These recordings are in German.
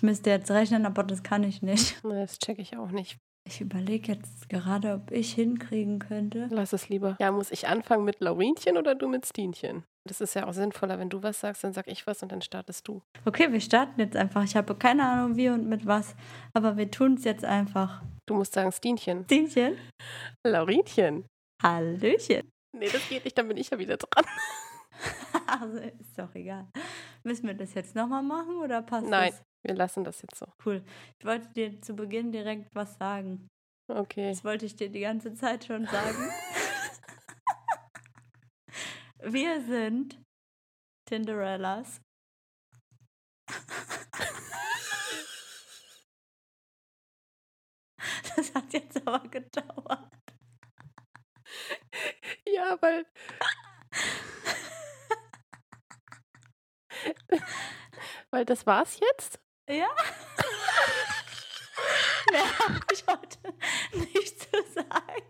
Ich müsste jetzt rechnen, aber das kann ich nicht. Das checke ich auch nicht. Ich überlege jetzt gerade, ob ich hinkriegen könnte. Lass es lieber. Ja, muss ich anfangen mit Laurinchen oder du mit Stinchen? Das ist ja auch sinnvoller, wenn du was sagst, dann sag ich was und dann startest du. Okay, wir starten jetzt einfach. Ich habe keine Ahnung, wie und mit was, aber wir tun es jetzt einfach. Du musst sagen Stinchen. Stinchen? Laurinchen. Hallöchen. Nee, das geht nicht, dann bin ich ja wieder dran. also, ist doch egal. Müssen wir das jetzt nochmal machen oder passt Nein, das? Wir lassen das jetzt so. Cool. Ich wollte dir zu Beginn direkt was sagen. Okay. Das wollte ich dir die ganze Zeit schon sagen. wir sind Tinderellas. Das hat jetzt aber gedauert. Ja, weil. weil das war's jetzt? Ja. Mehr habe ich heute nicht zu sagen.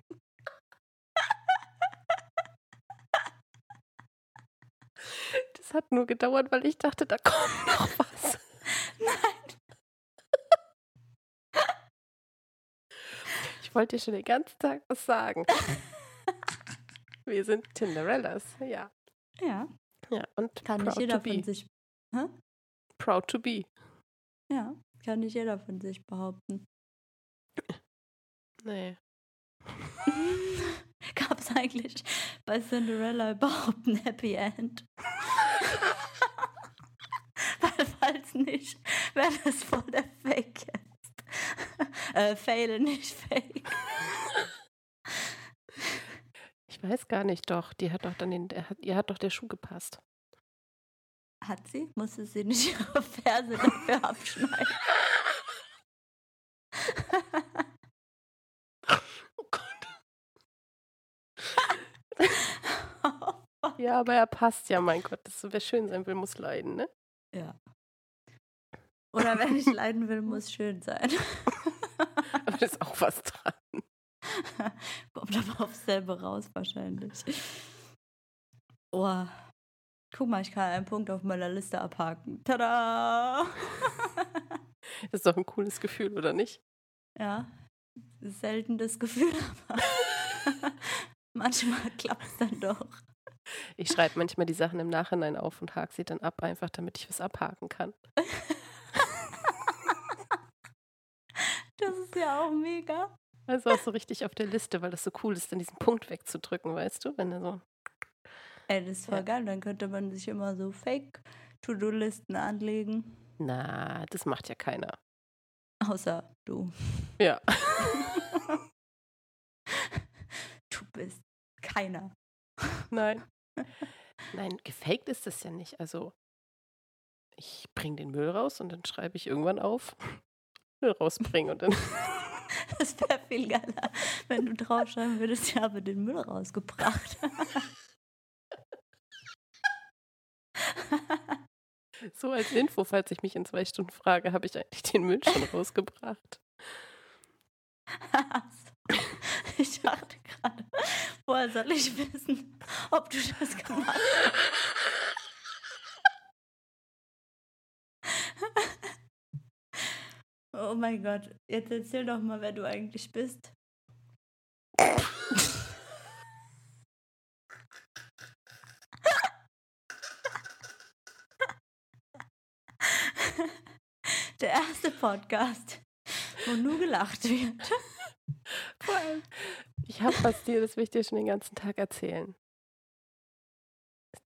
Das hat nur gedauert, weil ich dachte, da kommt noch was. Nein. Ich wollte dir schon den ganzen Tag was sagen. Wir sind Tinderellas, ja. Ja, Ja, und kann proud nicht jeder to be. von sich. Hä? Proud to be. Ja, kann nicht jeder von sich behaupten. Nee. Gab es eigentlich bei Cinderella überhaupt ein Happy End? Weil falls nicht, wäre das voll der Fake jetzt. äh, Fail, nicht Fake. Ich weiß gar nicht, doch. Die hat doch dann den, der hat, ihr hat doch der Schuh gepasst. Hat sie? Musste sie nicht ihre Ferse dafür abschneiden? Oh Gott. Ja, aber er passt ja, mein Gott. Das, wer schön sein will, muss leiden, ne? ja. Oder wer nicht leiden will, muss schön sein. Aber da ist auch was dran. Kommt aber aufs selbe raus wahrscheinlich. Oh. Guck mal, ich kann einen Punkt auf meiner Liste abhaken. Tada! Das ist doch ein cooles Gefühl, oder nicht? ja, selten das Gefühl, aber manchmal klappt es dann doch. Ich schreibe manchmal die Sachen im Nachhinein auf und hake sie dann ab, einfach damit ich was abhaken kann. Das ist ja auch mega. Also auch so richtig auf der Liste, weil das so cool ist, dann diesen Punkt wegzudrücken, weißt du? Wenn er so. Ey, das ist voll Ja. geil. Dann könnte man sich immer so Fake-To-Do-Listen anlegen. Na, das macht ja keiner. Außer du. Ja. Du bist keiner. Nein. Nein, gefaked ist das ja nicht. Also, ich bringe den Müll raus und dann schreibe ich irgendwann auf. Müll rausbringen und dann. Das wäre viel geiler, wenn du draufschreiben würdest, ich habe den Müll rausgebracht. So als Info, falls ich mich in zwei Stunden frage, habe ich eigentlich den Müll schon rausgebracht. Ich dachte gerade, woher soll ich wissen, ob du das gemacht hast? Oh mein Gott, jetzt erzähl doch mal, wer du eigentlich bist. Der erste Podcast, wo nur gelacht wird. Vor allem, ich habe was dir, das will ich dir schon den ganzen Tag erzählen.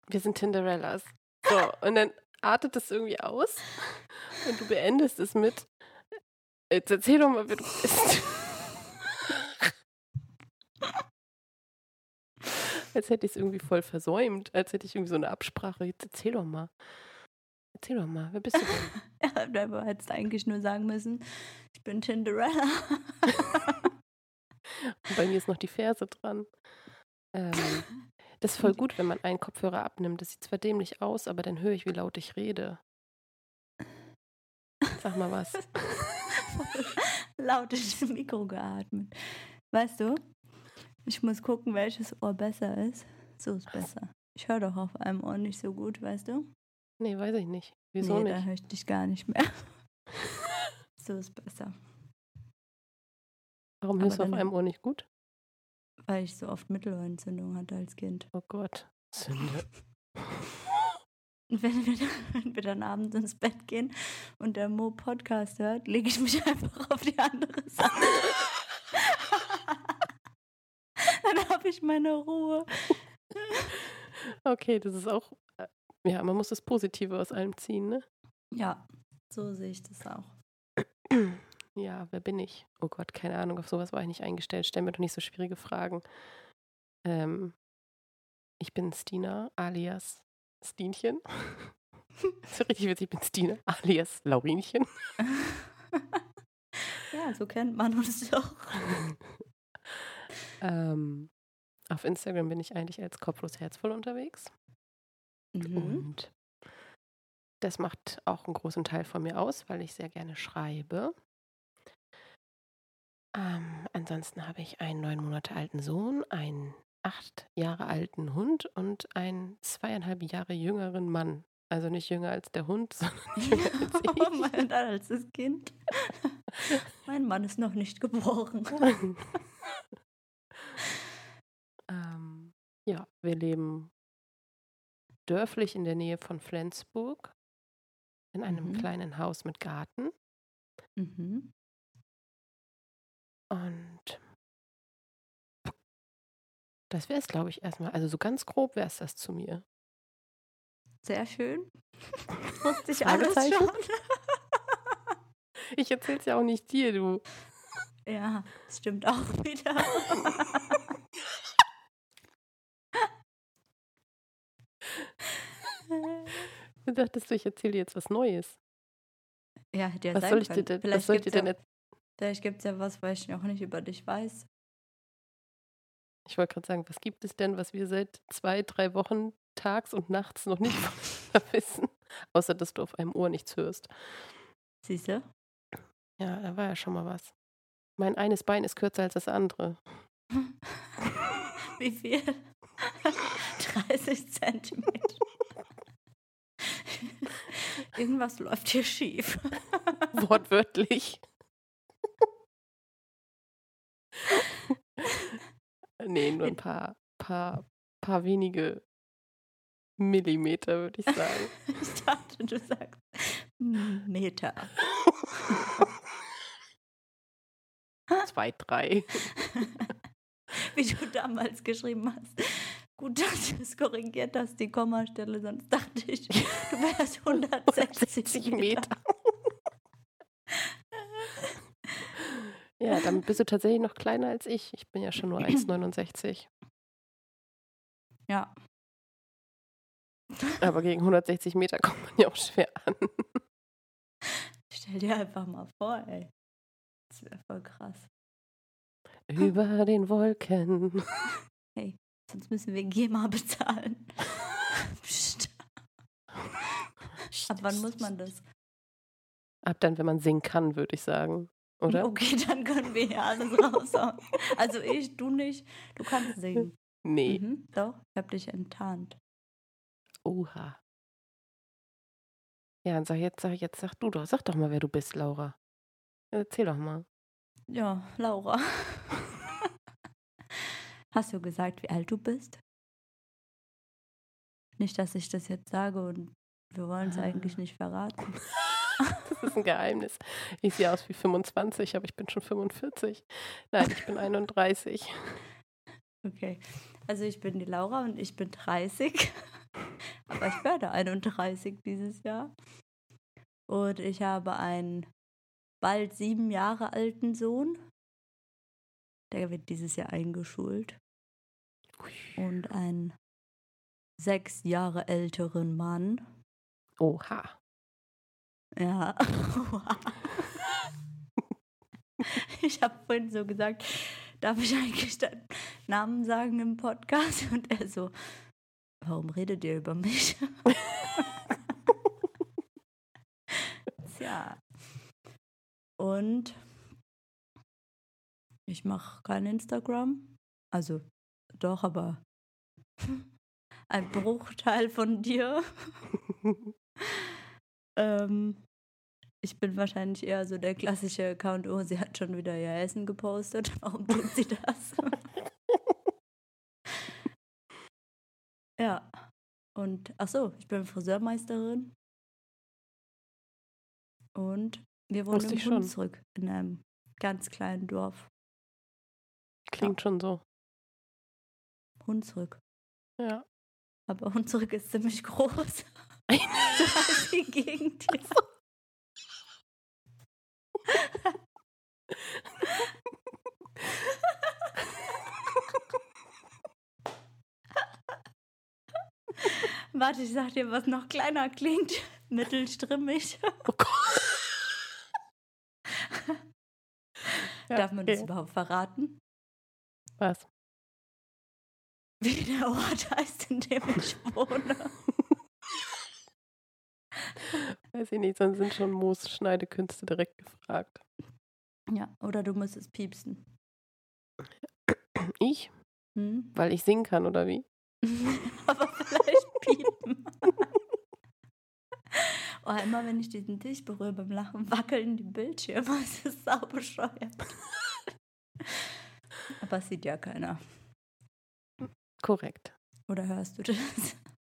Wir sind Tinderellas. So, und dann artet es irgendwie aus und du beendest es mit, jetzt erzähl doch mal, wer du bist. Als hätte ich es irgendwie voll versäumt, als hätte ich irgendwie so eine Absprache. Jetzt erzähl doch mal. Erzähl doch mal, wer bist du denn? Ja, du hättest eigentlich nur sagen müssen, ich bin Tinderella. Und bei mir ist noch die Ferse dran. Ähm, das ist voll gut, wenn man einen Kopfhörer abnimmt. Das sieht zwar dämlich aus, aber dann höre ich, wie laut ich rede. Sag mal was. Laut ins Mikro geatmet. Weißt du, ich muss gucken, welches Ohr besser ist. So ist besser. Ich höre doch auf einem Ohr nicht so gut, weißt du? Nee, weiß ich nicht. Wieso nee, da nicht? höre ich dich gar nicht mehr. So ist besser. Warum hörst du auf einem Ohr nicht gut? Weil ich so oft Mittelohrentzündung hatte als Kind. Oh Gott. Sünde. Wenn wir, dann, wenn wir dann abends ins Bett gehen und der Mo Podcast hört, lege ich mich einfach auf die andere Seite. dann habe ich meine Ruhe. Okay, das ist auch. Ja, man muss das Positive aus allem ziehen, ne? Ja, so sehe ich das auch. Ja, wer bin ich? Oh Gott, keine Ahnung, auf sowas war ich nicht eingestellt. Stell mir doch nicht so schwierige Fragen. Ähm, ich bin Stina alias Stinchen. Ist richtig witzig, ich bin Stina alias Laurinchen. ja, so kennt man uns doch. ähm, auf Instagram bin ich eigentlich als kopflos herzvoll unterwegs. Mhm. Und das macht auch einen großen Teil von mir aus, weil ich sehr gerne schreibe. Ähm, ansonsten habe ich einen neun Monate alten Sohn, einen acht Jahre alten Hund und einen zweieinhalb Jahre jüngeren Mann. Also nicht jünger als der Hund, sondern jünger als Oh ich. mein als das Kind. mein Mann ist noch nicht geboren. ähm, ja, wir leben dörflich in der Nähe von Flensburg in einem Mhm. kleinen Haus mit Garten. Mhm. Und das wäre es, glaube ich, erstmal. Also so ganz grob wäre es das zu mir. Sehr schön. Wusste ich alles schon. Ich erzähl's ja auch nicht dir, du. Ja, das stimmt auch wieder. Du dachtest du, ich erzähle dir jetzt was Neues. ja, hätte ja Was sein soll ich dir können. denn, was Vielleicht soll ich dir denn ja? Vielleicht gibt es ja was, was ich noch nicht über dich weiß. Ich wollte gerade sagen, was gibt es denn, was wir seit zwei, drei Wochen tags und nachts noch nicht wissen? Außer, dass du auf einem Ohr nichts hörst. Siehst du? Ja, da war ja schon mal was. Mein eines Bein ist kürzer als das andere. Wie viel? 30 Zentimeter. Irgendwas läuft hier schief. Wortwörtlich. nee, nur ein paar, paar, paar wenige Millimeter, würde ich sagen. Ich dachte, du sagst Meter. Zwei, drei. Wie du damals geschrieben hast. Gut, dass du es korrigiert hast, die Kommastelle, sonst dachte ich, du wärst 160 Meter. Ja, dann bist du tatsächlich noch kleiner als ich. Ich bin ja schon nur 1,69. Ja, Aber gegen 160 Meter kommt man ja auch schwer an. stell dir einfach mal vor, ey. Das wäre voll krass. Über den Wolken. Sonst müssen wir GEMA bezahlen. Psst. Ab wann muss man das? Ab dann, wenn man singen kann, würde ich sagen. Oder? Okay, dann können wir hier alles raushauen. Also ich, du nicht. Du kannst singen. Nee. Mhm, doch, ich hab dich enttarnt. Oha. Ja, und sag jetzt, sag jetzt, sag du doch, sag doch mal, wer du bist, Laura. Erzähl doch mal. Ja, Laura. Hast du gesagt, wie alt du bist? Nicht, dass ich das jetzt sage und wir wollen es Ah. eigentlich nicht verraten. Das ist ein Geheimnis. Ich sehe aus wie 25, aber ich bin schon 45. Nein, ich bin 31. Okay. Also ich bin die Laura und ich bin 30. Aber ich werde 31 dieses Jahr. Und ich habe einen bald sieben Jahre alten Sohn. Der wird dieses Jahr eingeschult. Und einen sechs Jahre älteren Mann. Oha. Ja. ich habe vorhin so gesagt, darf ich eigentlich deinen Namen sagen im Podcast? Und er so, warum redet ihr über mich? Tja. Und ich mache kein Instagram. Also doch, aber ein Bruchteil von dir. Ähm, Ich bin wahrscheinlich eher so der klassische Account, oh, sie hat schon wieder ihr Essen gepostet. Warum tut sie das? ja. Und ach so, ich bin Friseurmeisterin. Und wir wohnen Wusste im. Hunsrück in einem ganz kleinen Dorf. Klingt schon so. Hunsrück. Ja. Aber Hunsrück ist ziemlich groß. so heißt die Gegend hier. Warte, ich sag dir, was noch kleiner klingt. Mittelstrimmig. Oh Gott. Darf man das okay. überhaupt verraten? Was? Wie der Ort heißt, in dem ich wohne. Weiß ich nicht, sonst sind schon Moos-Schneidekünste direkt gefragt. Ja, oder du musst es piepsen. Ich? Hm? Weil ich singen kann, oder wie? Aber vielleicht piepen. Oh, immer wenn ich diesen Tisch berühre beim Lachen, wackeln die Bildschirme. Es ist sau bescheuert. Aber es sieht ja keiner. Korrekt. Oder hörst du das?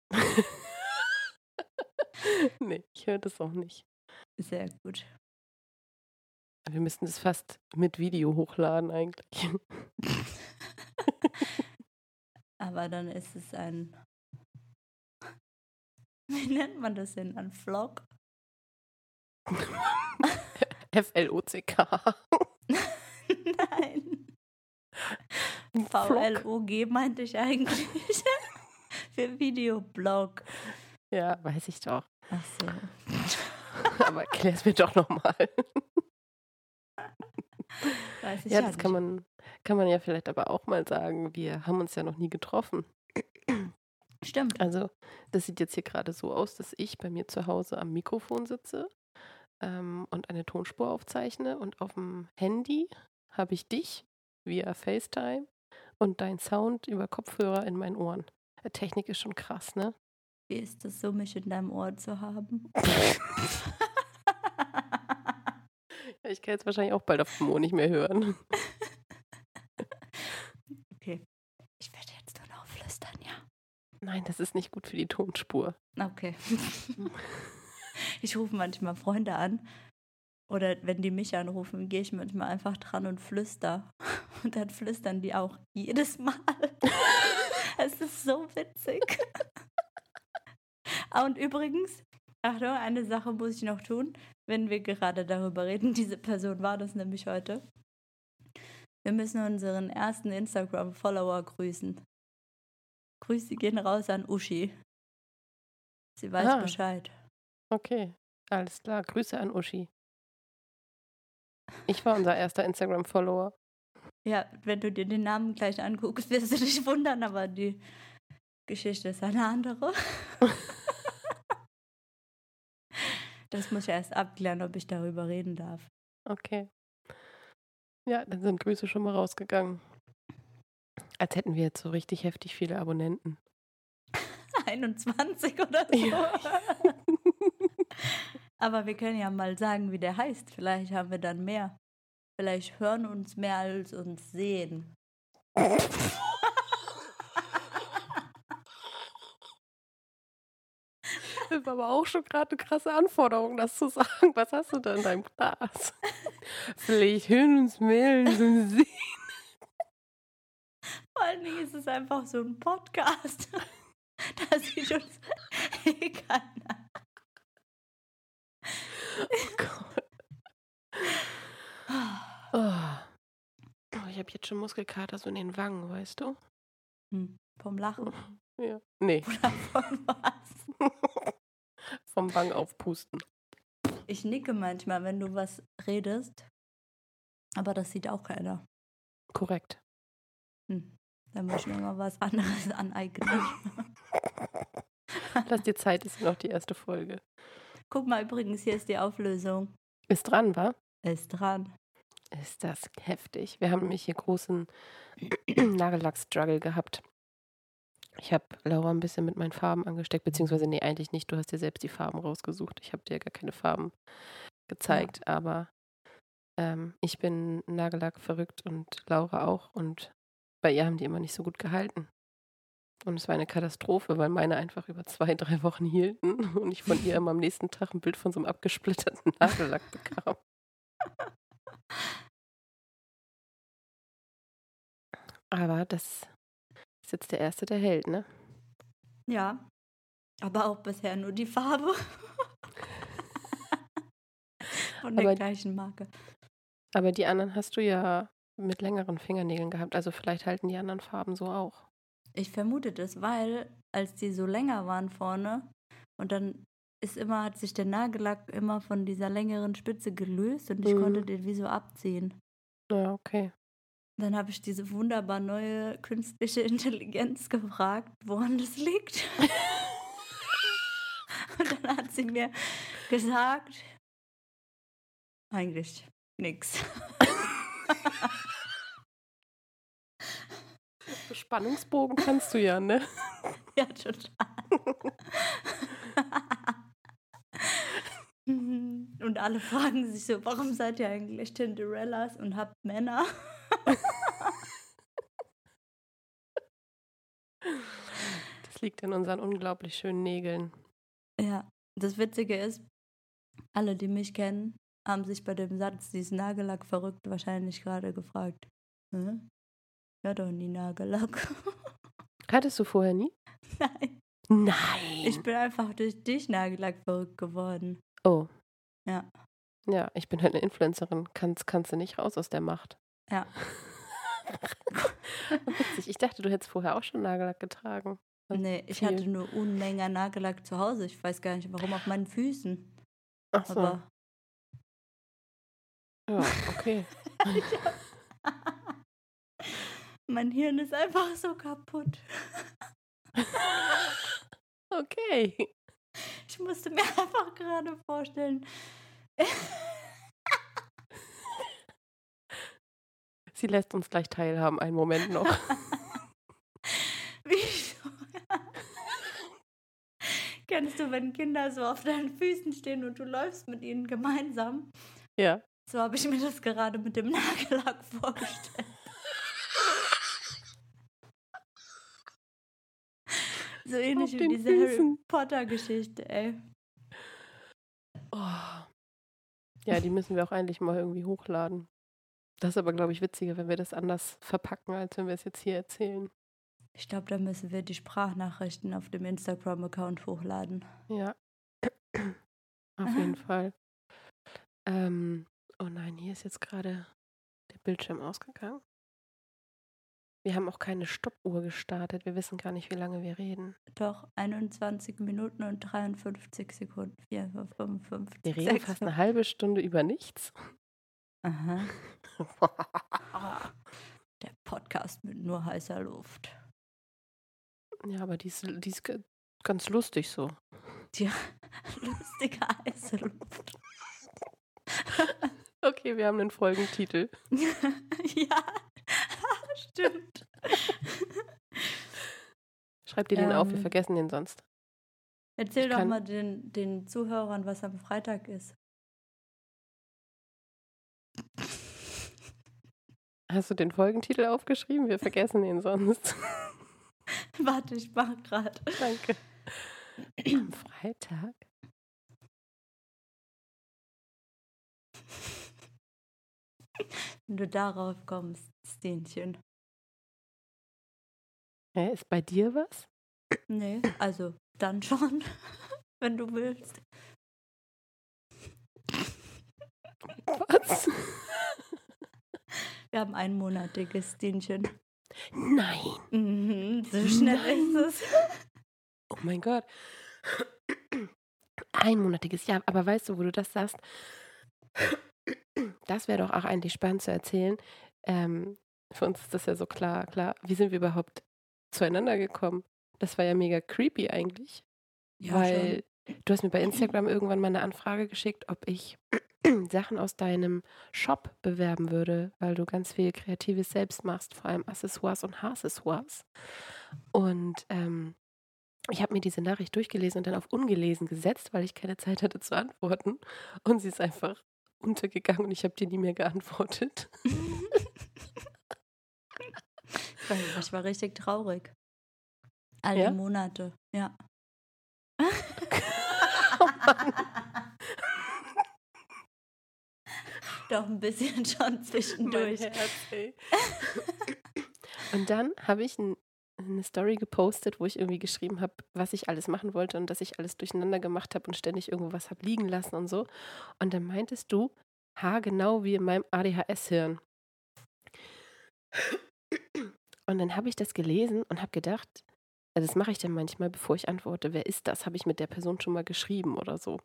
nee, ich höre das auch nicht. Sehr gut. Wir müssten das fast mit Video hochladen eigentlich. Aber dann ist es ein. Wie nennt man das denn? Ein Vlog? F-L-O-C-K. Nein. Vlog. Meinte ich eigentlich. Für Videoblog. Ja, weiß ich doch. Ach so. Aber erklär es mir doch nochmal. Weiß ich Ja, ja das kann nicht. man, kann man ja vielleicht aber auch mal sagen. Wir haben uns ja noch nie getroffen. Stimmt. Also, das sieht jetzt hier gerade so aus, dass ich bei mir zu Hause am Mikrofon sitze ähm, und eine Tonspur aufzeichne. Und auf dem Handy habe ich dich via FaceTime und dein Sound über Kopfhörer in meinen Ohren. Die Technik ist schon krass, ne? Wie ist es so, mich in deinem Ohr zu haben? Ja, ich kann jetzt wahrscheinlich auch bald auf dem Ohr nicht mehr hören. okay. Ich werde jetzt nur noch flüstern, ja. Nein, das ist nicht gut für die Tonspur. Okay. ich rufe manchmal Freunde an. Oder wenn die mich anrufen, gehe ich manchmal einfach dran und flüster. Und dann flüstern die auch jedes Mal. Es ist so witzig. Ah, Und übrigens, Achtung, eine Sache muss ich noch tun, wenn wir gerade darüber reden. Diese Person war das nämlich heute. Wir müssen unseren ersten Instagram-Follower grüßen. Grüße gehen raus an Uschi. Sie weiß Ah. Bescheid. Okay, alles klar. Grüße an Uschi. Ich war unser erster Instagram-Follower. Ja, wenn du dir den Namen gleich anguckst, wirst du dich wundern, aber die Geschichte ist eine andere. das muss ich erst abklären, ob ich darüber reden darf. Okay. Ja, dann sind Grüße schon mal rausgegangen. Als hätten wir jetzt so richtig heftig viele Abonnenten. 21 oder so. Ja. Aber wir können ja mal sagen, wie der heißt. Vielleicht haben wir dann mehr. Vielleicht hören uns mehr als uns sehen. Das war aber auch schon gerade eine krasse Anforderung, das zu sagen. Was hast du da in deinem Glas? Vielleicht hören uns mehr als uns sehen. Vor allen Dingen ist es einfach so ein Podcast. Da sieht uns eh keiner. Oh Gott. Oh, ich habe jetzt schon Muskelkater so in den Wangen, weißt du? Hm, vom Lachen Ja. Nee, oder von was? vom Wangen aufpusten. Ich nicke manchmal, wenn du was redest. Aber das sieht auch keiner. Korrekt. Hm. Dann muss ich mir mal was anderes aneignen. Lass dir Zeit, ist noch die erste Folge. Guck mal übrigens, hier ist die Auflösung. Ist dran, wa? Ist dran. Ist das heftig. Wir haben nämlich hier großen Nagellack-Struggle gehabt. Ich habe Laura ein bisschen mit meinen Farben angesteckt, beziehungsweise nee, eigentlich nicht. Du hast dir selbst die Farben rausgesucht. Ich habe dir gar keine Farben gezeigt, aber ähm, ich bin Nagellack verrückt und Laura auch und bei ihr haben die immer nicht so gut gehalten. Und es war eine Katastrophe, weil meine einfach über zwei, drei Wochen hielten und ich von ihr immer am nächsten Tag ein Bild von so einem abgesplitterten Nagellack bekam. Aber das ist jetzt der erste, der hält, ne? Ja, aber auch bisher nur die Farbe. Von der Aber- gleichen Marke. Aber die anderen hast du ja mit längeren Fingernägeln gehabt. Also vielleicht halten die anderen Farben so auch. Ich vermute das, weil als die so länger waren vorne und dann ist immer, hat sich der Nagellack immer von dieser längeren Spitze gelöst und ich Mhm. konnte den wie so abziehen. Ja, okay. Dann habe ich diese wunderbar neue künstliche Intelligenz gefragt, woran das liegt. und dann hat sie mir gesagt, eigentlich nix. Spannungsbogen kannst du ja, ne? Ja, total. Mhm. und alle fragen sich so, warum seid ihr eigentlich Tinderellas und habt Männer? Das liegt in unseren unglaublich schönen Nägeln. Ja, das Witzige ist, alle, die mich kennen, haben sich bei dem Satz, dieses Nagellack verrückt, wahrscheinlich gerade gefragt. Hä? Ja, doch nie Nagellack. Hattest du vorher nie? Nein, Nein. ich bin einfach durch dich Nagellack verrückt geworden. Oh. Ja. Ja, ich bin halt eine Influencerin. Kannst, kannst du nicht raus aus der Macht. Ja. Witzig. Ich dachte, du hättest vorher auch schon Nagellack getragen. Nee, ich viel. hatte nur Unmengen Nagellack zu Hause. Ich weiß gar nicht, warum auf meinen Füßen. Ach so. Aber ja, okay. mein Hirn ist einfach so kaputt. okay. Ich musste mir einfach gerade vorstellen. Sie lässt uns gleich teilhaben, einen Moment noch. Wie so. Kennst du, wenn Kinder so auf deinen Füßen stehen und du läufst mit ihnen gemeinsam? Ja. So habe ich mir das gerade mit dem Nagellack vorgestellt. So ähnlich wie diese Harry Füßen. Potter-Geschichte, ey. Oh. Ja, die müssen wir auch eigentlich mal irgendwie hochladen. Das ist aber, glaube ich, witziger, wenn wir das anders verpacken, als wenn wir es jetzt hier erzählen. Ich glaube, da müssen wir die Sprachnachrichten auf dem Instagram-Account hochladen. Ja. Auf jeden Fall. Ähm, oh nein, hier ist jetzt gerade der Bildschirm ausgegangen. Wir haben auch keine Stoppuhr gestartet. Wir wissen gar nicht, wie lange wir reden. Doch, 21 Minuten und 53 Sekunden. 4, 55. Wir reden fast eine halbe Stunde über nichts. Aha. Ah, Der Podcast mit nur heißer Luft. ja, aber die ist, die ist ganz lustig so. Die lustige heiße Luft. Okay, wir haben einen Folgentitel. ja, stimmt. Schreib dir den auf, wir Ähm, vergessen den sonst. Erzähl Ich doch mal den, den Zuhörern, was am Freitag ist. Hast du den Folgentitel aufgeschrieben? Wir vergessen ihn sonst. Warte, ich mach grad. Danke. Am Freitag? Wenn du darauf kommst, Stenchen. Hä, ist bei dir was? Nee, also dann schon, wenn du willst. Was? Wir haben einmonatiges Stenchen. Nein. Mhm, so schnell Nein. ist es. Oh mein Gott. Einmonatiges Jahr. Aber weißt du, wo du das sagst? Das wäre doch auch eigentlich spannend zu erzählen. Ähm, für uns ist das ja so klar, klar. Wie sind wir überhaupt zueinander gekommen? Das war ja mega creepy eigentlich. weil du hast mir bei Instagram irgendwann mal eine Anfrage geschickt, ob ich Sachen aus deinem Shop bewerben würde, weil du ganz viel Kreatives selbst machst, vor allem Accessoires und Haaraccessoires. Und ähm, ich habe mir diese Nachricht durchgelesen und dann auf ungelesen gesetzt, weil ich keine Zeit hatte zu antworten. Und sie ist einfach untergegangen und ich habe dir nie mehr geantwortet. ich war richtig traurig. Alle Ja? Monate, ja. oh. Doch ein bisschen schon zwischendurch. Herz. Und dann habe ich ein, eine Story gepostet, wo ich irgendwie geschrieben habe, was ich alles machen wollte und dass ich alles durcheinander gemacht habe und ständig irgendwo was habe liegen lassen und so. Und dann meintest du, ha, genau wie in meinem ADHS-Hirn. Und dann habe ich das gelesen und habe gedacht, also das mache ich dann manchmal, bevor ich antworte, wer ist das? Habe ich mit der Person schon mal geschrieben oder so.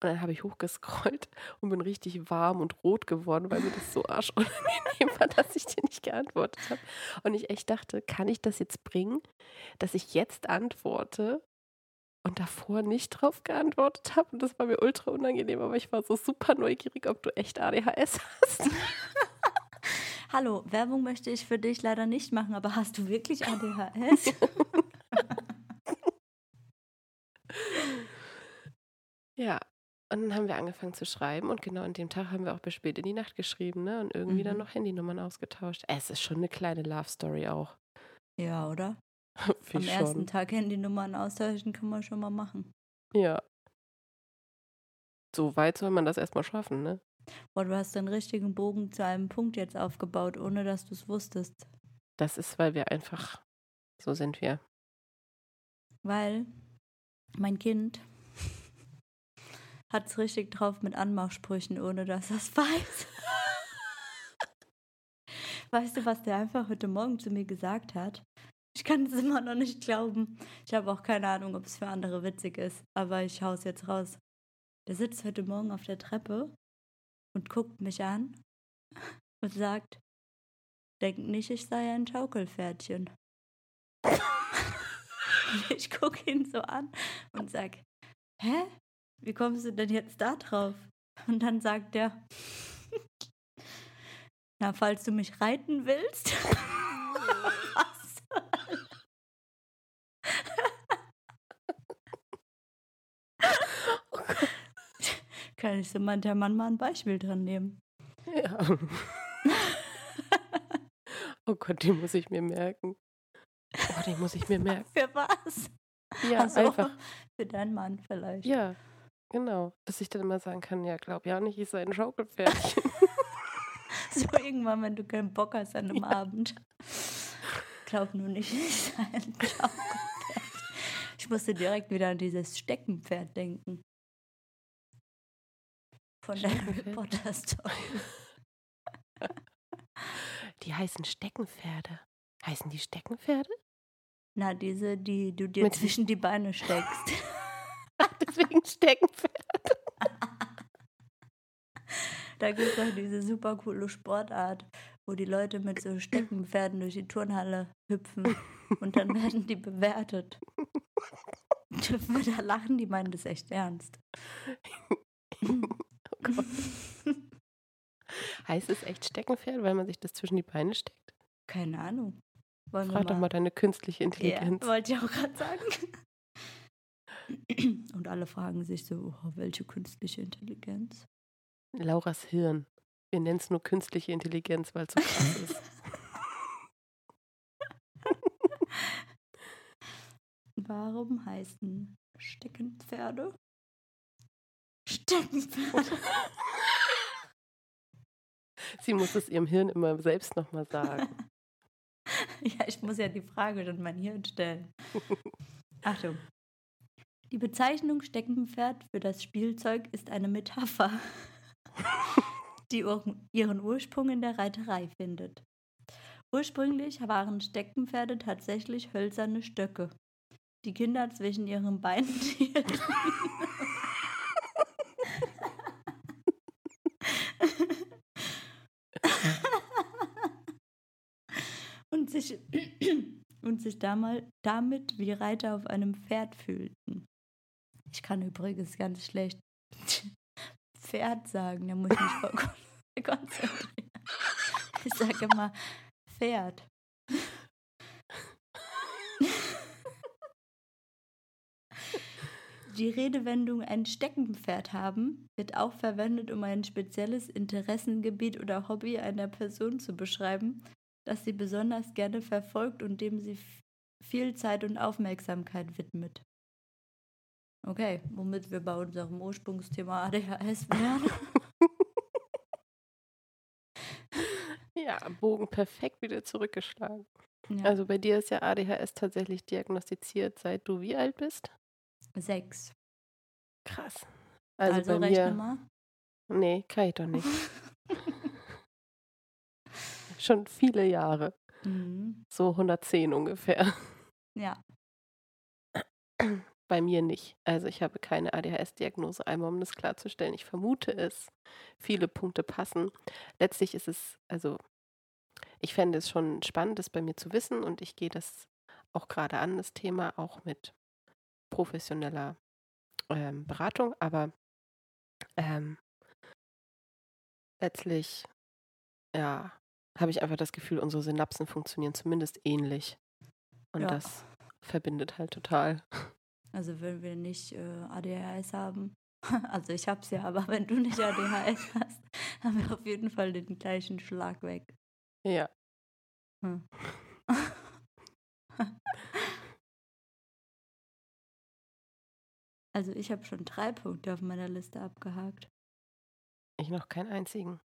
Und dann habe ich hochgescrollt und bin richtig warm und rot geworden, weil mir das so arschunangenehm war, dass ich dir nicht geantwortet habe. Und ich echt dachte, kann ich das jetzt bringen, dass ich jetzt antworte und davor nicht drauf geantwortet habe? Und das war mir ultra unangenehm, aber ich war so super neugierig, ob du echt ADHS hast. Hallo, Werbung möchte ich für dich leider nicht machen, aber hast du wirklich ADHS? ja. Und dann haben wir angefangen zu schreiben und genau an dem Tag haben wir auch bis spät in die Nacht geschrieben, ne? Und irgendwie Mhm. dann noch Handynummern ausgetauscht. Es ist schon eine kleine Love Story auch. ja, oder? Am schon. ersten Tag Handynummern austauschen kann man schon mal machen. Ja. So weit soll man das erstmal schaffen, ne? Boah, du hast den richtigen Bogen zu einem Punkt jetzt aufgebaut, ohne dass du es wusstest. Das ist, weil wir einfach, so sind wir. Weil mein Kind hat es richtig drauf mit Anmachsprüchen, ohne dass er es weiß. weißt du, was der einfach heute Morgen zu mir gesagt hat? Ich kann es immer noch nicht glauben. Ich habe auch keine Ahnung, ob es für andere witzig ist, aber ich hau's jetzt raus. Der sitzt heute Morgen auf der Treppe und guckt mich an und sagt, denk nicht, ich sei ein Schaukelpferdchen. Ich gucke ihn so an und sag, hä? Wie kommst du denn jetzt da drauf? Und dann sagt er, na, falls du mich reiten willst. Was? Oh Gott. Kann ich so mancher Mann mal ein Beispiel dran nehmen? Ja. oh Gott, den muss ich mir merken. Oh, den muss ich mir merken. Für was? Ja, Ach so, einfach. Für deinen Mann vielleicht. Ja, genau. Dass ich dann immer sagen kann, ja, glaub ja nicht, ich sei ein Schaukelpferdchen. So irgendwann, wenn du keinen Bock hast an einem Abend. Glaub nur nicht, ich sei ein Schaukelpferd. Ich musste direkt wieder an dieses Steckenpferd denken. Von der Harry? Potter Story. Die heißen Steckenpferde. Heißen die Steckenpferde? Na, diese, die du dir Mit- zwischen die Beine steckst. Deswegen Steckenpferde. Da gibt es doch diese super coole Sportart, wo die Leute mit so Steckenpferden durch die Turnhalle hüpfen und dann werden die bewertet. Da lachen? Die meinen das echt ernst. Gott. Heißt es echt Steckenpferd, weil man sich das zwischen die Beine steckt? Keine Ahnung. Wollen Frag wir doch mal deine künstliche Ja, Intelligenz. wollte ich auch gerade sagen. Und alle fragen sich so, oh, welche künstliche Intelligenz? Lauras Hirn. Wir nennen es nur künstliche Intelligenz, weil es so krass ist. Warum heißen Steckenpferde? Steckenpferde. Sie muss es ihrem Hirn immer selbst nochmal sagen. Ja, ich muss ja die Frage dann mein Hirn stellen. Achtung. Die Bezeichnung Steckenpferd für das Spielzeug ist eine Metapher, die ihren Ursprung in der Reiterei findet. Ursprünglich waren Steckenpferde tatsächlich hölzerne Stöcke, die Kinder zwischen ihren Beinen hielten. und sich, und sich damal, damit wie Reiter auf einem Pferd fühlten. Ich kann übrigens ganz schlecht Pferd sagen, da muss ich mich konzentrieren. Ich sage immer Pferd. Die Redewendung ein Steckenpferd haben wird auch verwendet, um ein spezielles Interessengebiet oder Hobby einer Person zu beschreiben, das sie besonders gerne verfolgt und dem sie viel Zeit und Aufmerksamkeit widmet. Okay, womit wir bei unserem Ursprungsthema ADHS wären. ja, Bogen perfekt wieder zurückgeschlagen. Ja. Also bei dir ist ja ADHS tatsächlich diagnostiziert, seit du wie alt bist? Sechs. Krass. Also, Also, bei rechne mir. mal. Nee, kann ich doch nicht. Schon viele Jahre. mhm. So 110 ungefähr. Ja, Bei mir nicht. Also ich habe keine ADHS-Diagnose, einmal um das klarzustellen. Ich vermute es. Viele Punkte passen. Letztlich ist es, also ich fände es schon spannend, das bei mir zu wissen und ich gehe das auch gerade an, das Thema, auch mit professioneller ähm, Beratung, aber ähm, letztlich, ja, habe ich einfach das Gefühl, unsere Synapsen funktionieren zumindest ähnlich. Und Ja. das verbindet halt total. also wenn wir nicht äh, ADHS haben, also ich hab's ja, aber wenn du nicht ADHS hast, haben wir auf jeden Fall den gleichen Schlag weg. Ja. Hm. Also ich habe schon drei Punkte auf meiner Liste abgehakt. Ich noch keinen einzigen.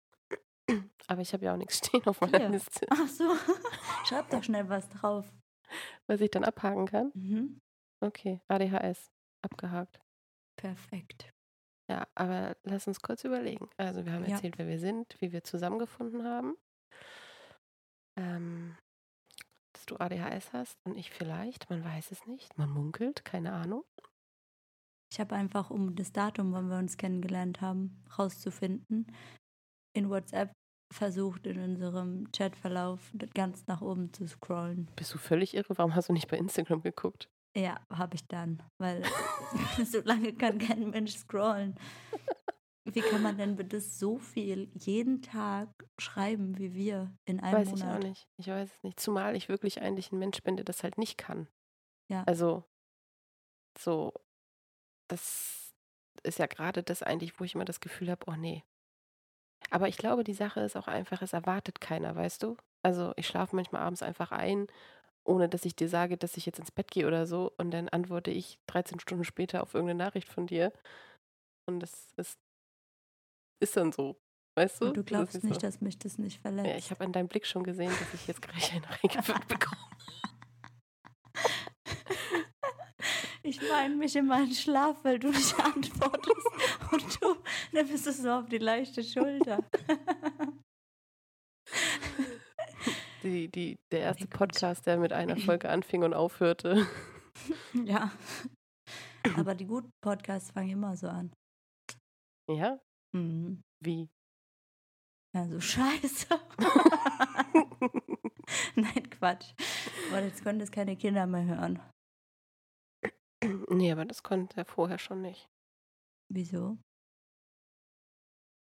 Aber ich habe ja auch nichts stehen auf meiner Hier. Liste, Ach so, schreib doch schnell was drauf. was ich dann abhaken kann. Mhm. Okay, ADHS, abgehakt. Perfekt. Ja, aber lass uns kurz überlegen. Also wir haben Ja. erzählt, wer wir sind, wie wir zusammengefunden haben. Ähm, dass du ADHS hast und ich vielleicht, man weiß es nicht, man munkelt, keine Ahnung. Ich habe einfach, um das Datum, wann wir uns kennengelernt haben, rauszufinden, in WhatsApp versucht, in unserem Chatverlauf ganz nach oben zu scrollen. Bist du völlig irre? Warum hast du nicht bei Instagram geguckt? Ja, habe ich dann, weil so lange kann kein Mensch scrollen. Wie kann man denn bitte so viel jeden Tag schreiben wie wir in einem weiß ich Monat? auch nicht. Ich weiß es nicht. Zumal ich wirklich eigentlich ein Mensch bin, der das halt nicht kann. Ja. Also, so, das ist ja gerade das eigentlich, wo ich immer das Gefühl habe, oh nee. Aber ich glaube, die Sache ist auch einfach, es erwartet keiner, weißt du? Also, ich schlafe manchmal abends einfach ein, ohne dass ich dir sage, dass ich jetzt ins Bett gehe oder so. Und dann antworte ich 13 Stunden später auf irgendeine Nachricht von dir. Und das ist, ist dann so. Weißt du? Und du Das glaubst ist nicht, so. dass mich das nicht verletzt. Ja, ich habe an deinem Blick schon gesehen, dass ich jetzt gleich einen reingewirkt bekomme. Ich weine mich in meinen Schlaf, weil du nicht antwortest. Und du nimmst es so auf die leichte Schulter. Die, die, der erste. Podcast, der mit einer Folge anfing und aufhörte. ja. Aber die guten Podcasts fangen immer so an. Ja? Mhm. Wie? Ja, so scheiße. Nein, Quatsch. Aber jetzt können das keine Kinder mehr hören. Nee, aber das konnte er vorher schon nicht. Wieso?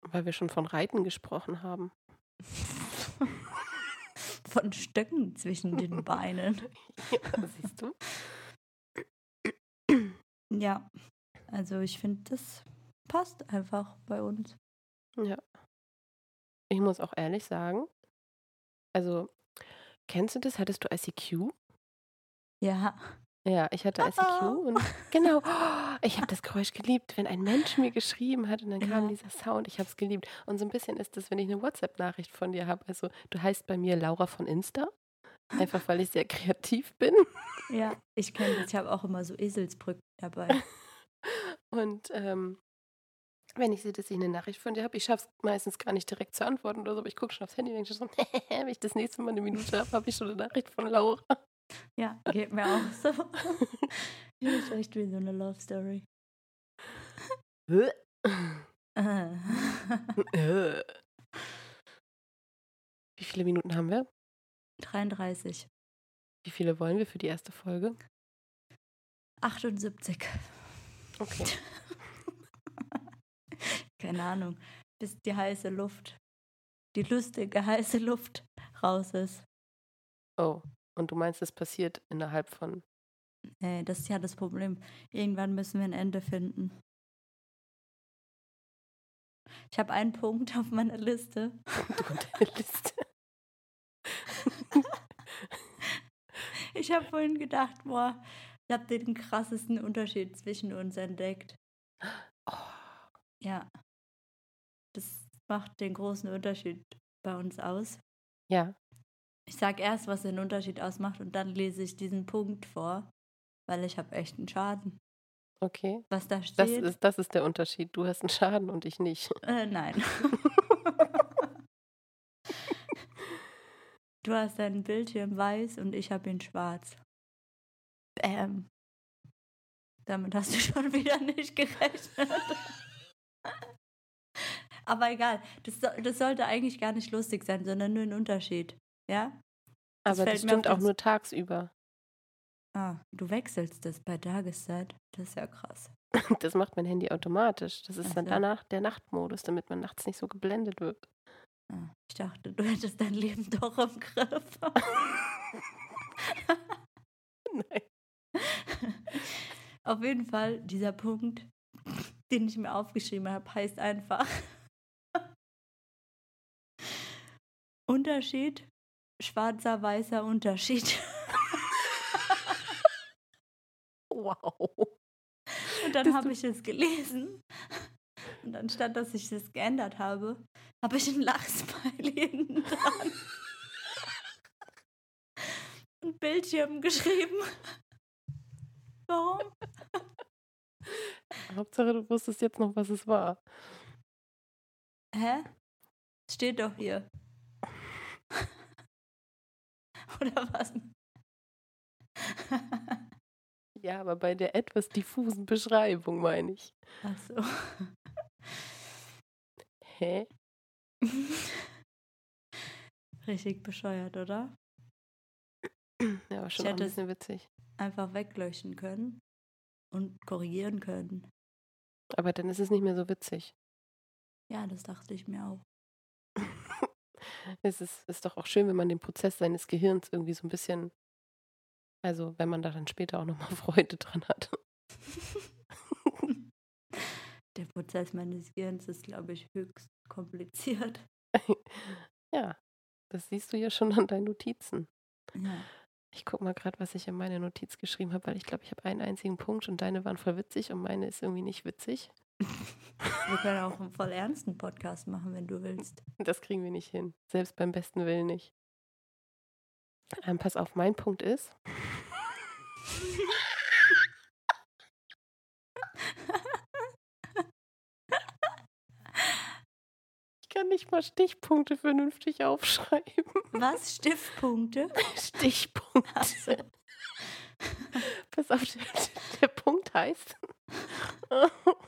Weil wir schon von Reiten gesprochen haben. Von Stöcken zwischen den Beinen. Ja, siehst du? Ja, also ich finde, das passt einfach bei uns. Ja. Ich muss auch ehrlich sagen, also, kennst du das? Hattest du ICQ? Ja, Ja, ich hatte ICQ und genau, ich habe das Geräusch geliebt, wenn ein Mensch mir geschrieben hat und dann kam Ja. dieser Sound, ich habe es geliebt. Und so ein bisschen ist das, wenn ich eine WhatsApp-Nachricht von dir habe. Also, du heißt bei mir Laura von Insta, einfach weil ich sehr kreativ bin. ja, ich kenne das. Ich habe auch immer so Eselsbrücken dabei. Und ähm, wenn ich sehe, dass ich eine Nachricht von dir habe, ich schaffe es meistens gar nicht direkt zu antworten oder so, aber ich gucke schon aufs Handy und denke schon, wenn ich das nächste Mal eine Minute habe, habe ich schon eine Nachricht von Laura. Ja, geht mir auch so. Das ist echt wie so eine Love Story. Wie viele Minuten haben wir? 33. Wie viele wollen wir für die erste Folge? 78. Okay. Keine Ahnung. Bis die heiße Luft, die lustige heiße Luft raus ist. Oh, und du meinst, es passiert innerhalb von Nee, das ist ja das Problem. Irgendwann müssen wir ein Ende finden. Ich habe einen Punkt auf meiner Liste. Du und deine Liste. Ich habe vorhin gedacht, boah, ich habe den krassesten Unterschied zwischen uns entdeckt. Oh, Ja. Das macht den großen Unterschied bei uns aus. ja, Ich sag erst, was den Unterschied ausmacht und dann lese ich diesen Punkt vor, weil ich habe echt einen Schaden. okay. Was da Das steht? ist, das ist der Unterschied. Du hast einen Schaden und ich nicht. Äh, nein. du hast deinen Bildschirm weiß und ich habe ihn schwarz. Bäm. Damit hast du schon wieder nicht gerechnet. Aber egal, das, das sollte eigentlich gar nicht lustig sein, sondern nur ein Unterschied. Ja? Das Aber das stimmt auch nur tagsüber. Ah, du wechselst das bei Tageszeit. Das ist ja krass. Das macht mein Handy automatisch. Das ist Ach dann danach der Nachtmodus, damit man nachts nicht so geblendet wird. Ah, ich dachte, du hättest dein Leben doch im Griff. Nein. Auf jeden Fall, dieser Punkt, den ich mir aufgeschrieben habe, heißt einfach Unterschied, schwarzer, weißer Unterschied. Wow. Und dann habe ich es gelesen. Und anstatt dass ich es geändert habe, habe ich ein Lachsmiley hinten dran. Und Bildschirm geschrieben. Warum? Hauptsache, du wusstest jetzt noch, was es war. Hä? Steht doch hier. Oder was? Ja, aber bei der etwas diffusen Beschreibung meine ich. Ach so. Hä? Richtig bescheuert, oder? Ja, war schon Ich ein bisschen witzig. Einfach weglöschen können und korrigieren können. Aber dann ist es nicht mehr so witzig. Ja, das dachte ich mir auch. Es ist, ist doch auch schön, wenn man den Prozess seines Gehirns irgendwie so ein bisschen, also wenn man da dann später auch nochmal Freude dran hat. Der Prozess meines Gehirns ist, glaube ich, höchst kompliziert. ja, das siehst du ja schon an deinen Notizen. Ja. Ich guck mal gerade, was ich in meine Notiz geschrieben habe, weil ich glaube, ich habe einen einzigen Punkt und deine waren voll witzig und meine ist irgendwie nicht witzig. Wir können auch einen voll ernsten Podcast machen, wenn du willst. Das kriegen wir nicht hin. Selbst beim besten Willen nicht. Ähm, pass auf, mein Punkt ist. Ich kann nicht mal Stichpunkte vernünftig aufschreiben. Was? Stiftpunkte? Stichpunkte. Ach so. Pass auf, der, der Punkt heißt.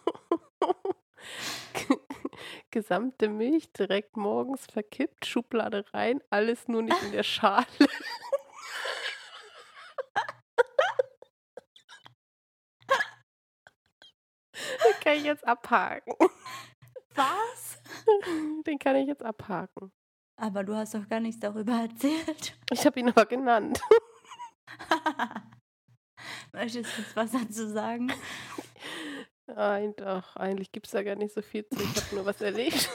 Gesamte Milch direkt morgens verkippt, Schublade rein, alles nur nicht in der Schale. Den kann ich jetzt abhaken. Was? Den kann ich jetzt abhaken. Aber du hast doch gar nichts darüber erzählt. Ich habe ihn aber genannt. Möchtest du jetzt was dazu sagen? Nein, doch, eigentlich gibt es da gar nicht so viel zu. Ich habe nur was erlebt.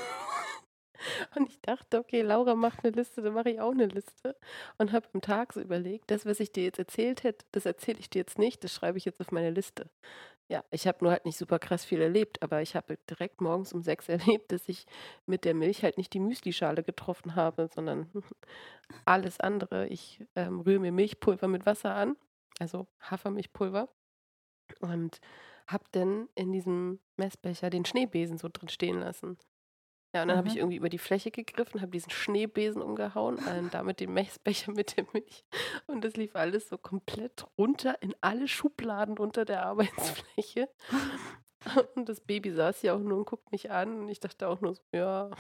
Und ich dachte, okay, Laura macht eine Liste, dann mache ich auch eine Liste. Und habe am Tag so überlegt, das, was ich dir jetzt erzählt hätte, das erzähle ich dir jetzt nicht, das schreibe ich jetzt auf meine Liste. Ja, ich habe nur halt nicht super krass viel erlebt, aber ich habe direkt morgens um sechs erlebt, dass ich mit der Milch halt nicht die Müslischale getroffen habe, sondern alles andere. Ich ähm, rühre mir Milchpulver mit Wasser an, also Hafermilchpulver. Und habe dann in diesem Messbecher den Schneebesen so drin stehen lassen. Ja, und dann habe ich irgendwie über die Fläche gegriffen, habe diesen Schneebesen umgehauen, äh, damit den Messbecher mit der Milch. Und das lief alles so komplett runter in alle Schubladen unter der Arbeitsfläche. Und das Baby saß ja auch nur und guckt mich an. Und ich dachte auch nur so, ja,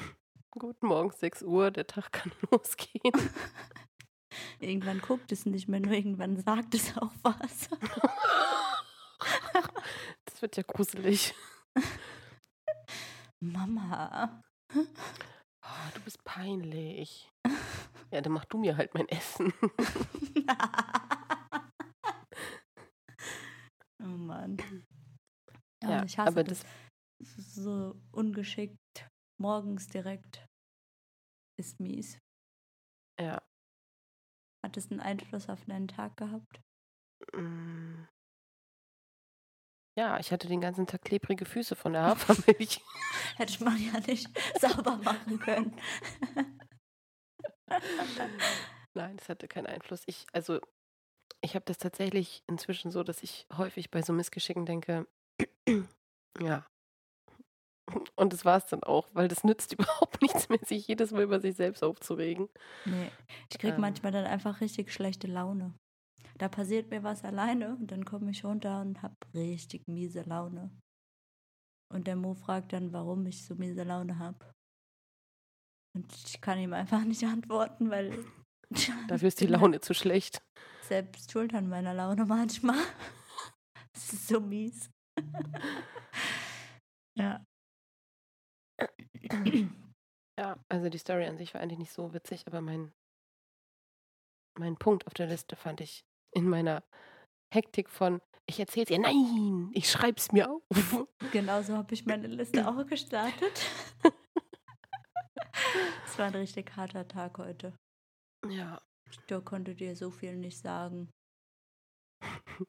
guten Morgen, 6 Uhr, der Tag kann losgehen. Irgendwann guckt es nicht mehr, nur irgendwann sagt es auch was. Das wird ja gruselig. Mama. Oh, du bist peinlich. Ja, dann mach du mir halt mein Essen. Oh Mann. Ja, Ja, ich hasse aber das. So ungeschickt, morgens direkt. Ist mies. Ja. Hat es einen Einfluss auf deinen Tag gehabt? Ja, ich hatte den ganzen Tag klebrige Füße von der Hafermilch. Hätte man ja nicht sauber machen können. Nein, es hatte keinen Einfluss. Ich, also, ich habe das tatsächlich inzwischen so, dass ich häufig bei so Missgeschicken denke, ja. Und das war es dann auch, weil das nützt überhaupt nichts mehr, sich jedes Mal über sich selbst aufzuregen. Nee, ich kriege Ähm. manchmal dann einfach richtig schlechte Laune. Da passiert mir was alleine und dann komme ich runter und habe richtig miese Laune. Und der Mo fragt dann, warum ich so miese Laune habe. Und ich kann ihm einfach nicht antworten, weil Dafür ist die Laune zu schlecht. selbst schuld an meiner Laune manchmal. Es ist so mies. ja. Ja, also die Story an sich war eigentlich nicht so witzig, aber mein, mein Punkt auf der Liste fand ich in meiner Hektik von, ich erzähl's ihr, nein, ich schreib's mir auf. Genauso habe ich meine Liste auch gestartet. Es war ein richtig harter Tag heute. Ja, Ich konnte dir so viel nicht sagen.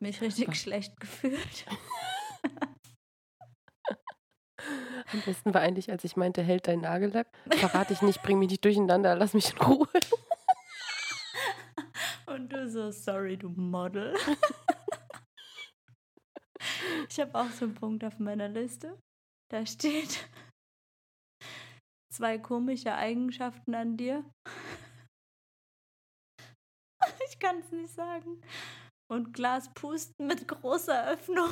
Mich richtig schlecht gefühlt. am besten war eigentlich, als ich meinte, hält dein Nagellack. Verrate ich nicht, bring mich nicht durcheinander, lass mich in Ruhe. Und du so, sorry, du Model. Ich habe auch so einen Punkt auf meiner Liste. Da steht zwei komische Eigenschaften an dir. Ich kann es nicht sagen. Und Glas pusten mit großer Öffnung.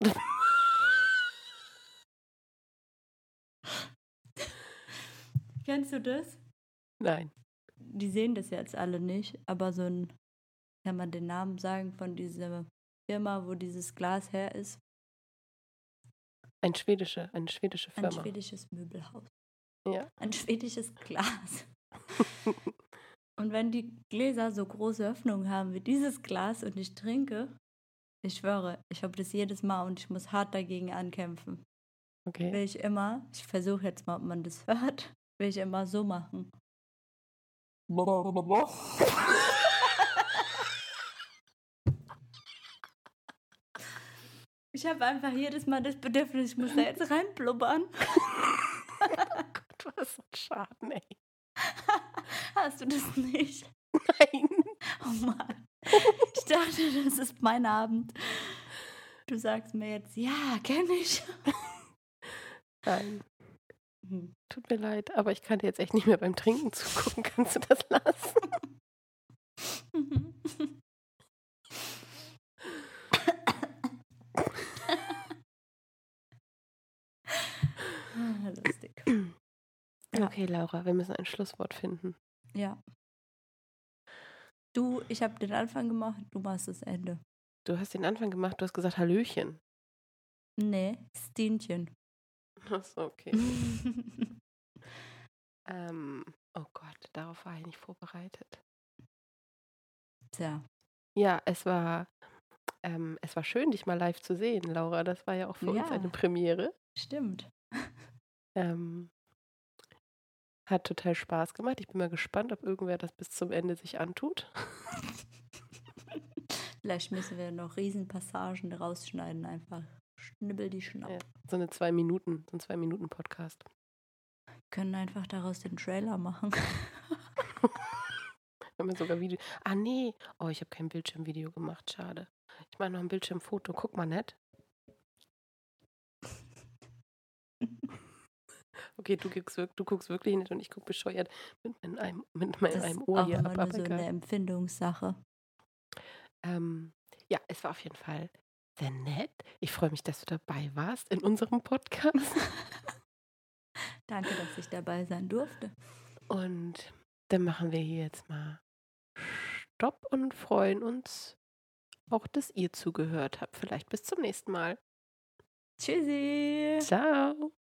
Kennst du das? Nein. Die sehen das jetzt alle nicht, aber so ein, kann man den Namen sagen von dieser Firma, wo dieses Glas her ist? Ein schwedische, eine schwedische Ein Firma. schwedisches Möbelhaus. Ja. Ein schwedisches Glas. und wenn die Gläser so große Öffnungen haben wie dieses Glas und ich trinke, ich schwöre, ich habe das jedes Mal und ich muss hart dagegen ankämpfen. Okay. Will ich immer, ich versuche jetzt mal, ob man das hört, will ich immer so machen. Ich habe einfach jedes Mal das Bedürfnis, ich muss da jetzt reinblubbern. Gott, was ein Schaden, ey. Hast du das nicht? Nein. Oh Mann. Ich dachte, das ist mein Abend. Du sagst mir jetzt, ja, kenne ich. Nein. Hm. Tut mir leid, aber ich kann dir jetzt echt nicht mehr beim Trinken zugucken. Kannst du das lassen? Ah, Lustig. Okay, Laura, wir müssen ein Schlusswort finden. Ja. Du, ich habe den Anfang gemacht, du machst das Ende. Du hast den Anfang gemacht, du hast gesagt Hallöchen. Nee, Stinchen. Achso, okay. ähm, oh Gott, darauf war ich nicht vorbereitet. Tja, Ja, es war, ähm, es war schön, dich mal live zu sehen, Laura. Das war ja auch für uns Ja. eine Premiere. stimmt. Ähm, hat total Spaß gemacht. Ich bin mal gespannt, ob irgendwer das bis zum Ende sich antut. Vielleicht müssen wir noch Riesenpassagen rausschneiden, einfach. Schnibbel die Schnapp. Ja. So eine zwei Minuten, so ein zwei Minuten Podcast. Können einfach daraus den Trailer machen. Wenn man sogar Video. Ah nee, oh, ich habe kein Bildschirmvideo gemacht. Schade. Ich mache noch ein Bildschirmfoto. Guck mal nett. Okay, du guckst, du guckst wirklich nicht und ich gucke bescheuert mit, in einem, mit meinem Das ist Ohr auch hier ab. nur aber so eine Empfindungssache. Ähm, ja, es war auf jeden Fall sehr nett. Ich freue mich, dass du dabei warst in unserem Podcast. Danke, dass ich dabei sein durfte. Und dann machen wir hier jetzt mal Stopp und freuen uns auch, dass ihr zugehört habt. Vielleicht bis zum nächsten Mal. Tschüssi. Ciao.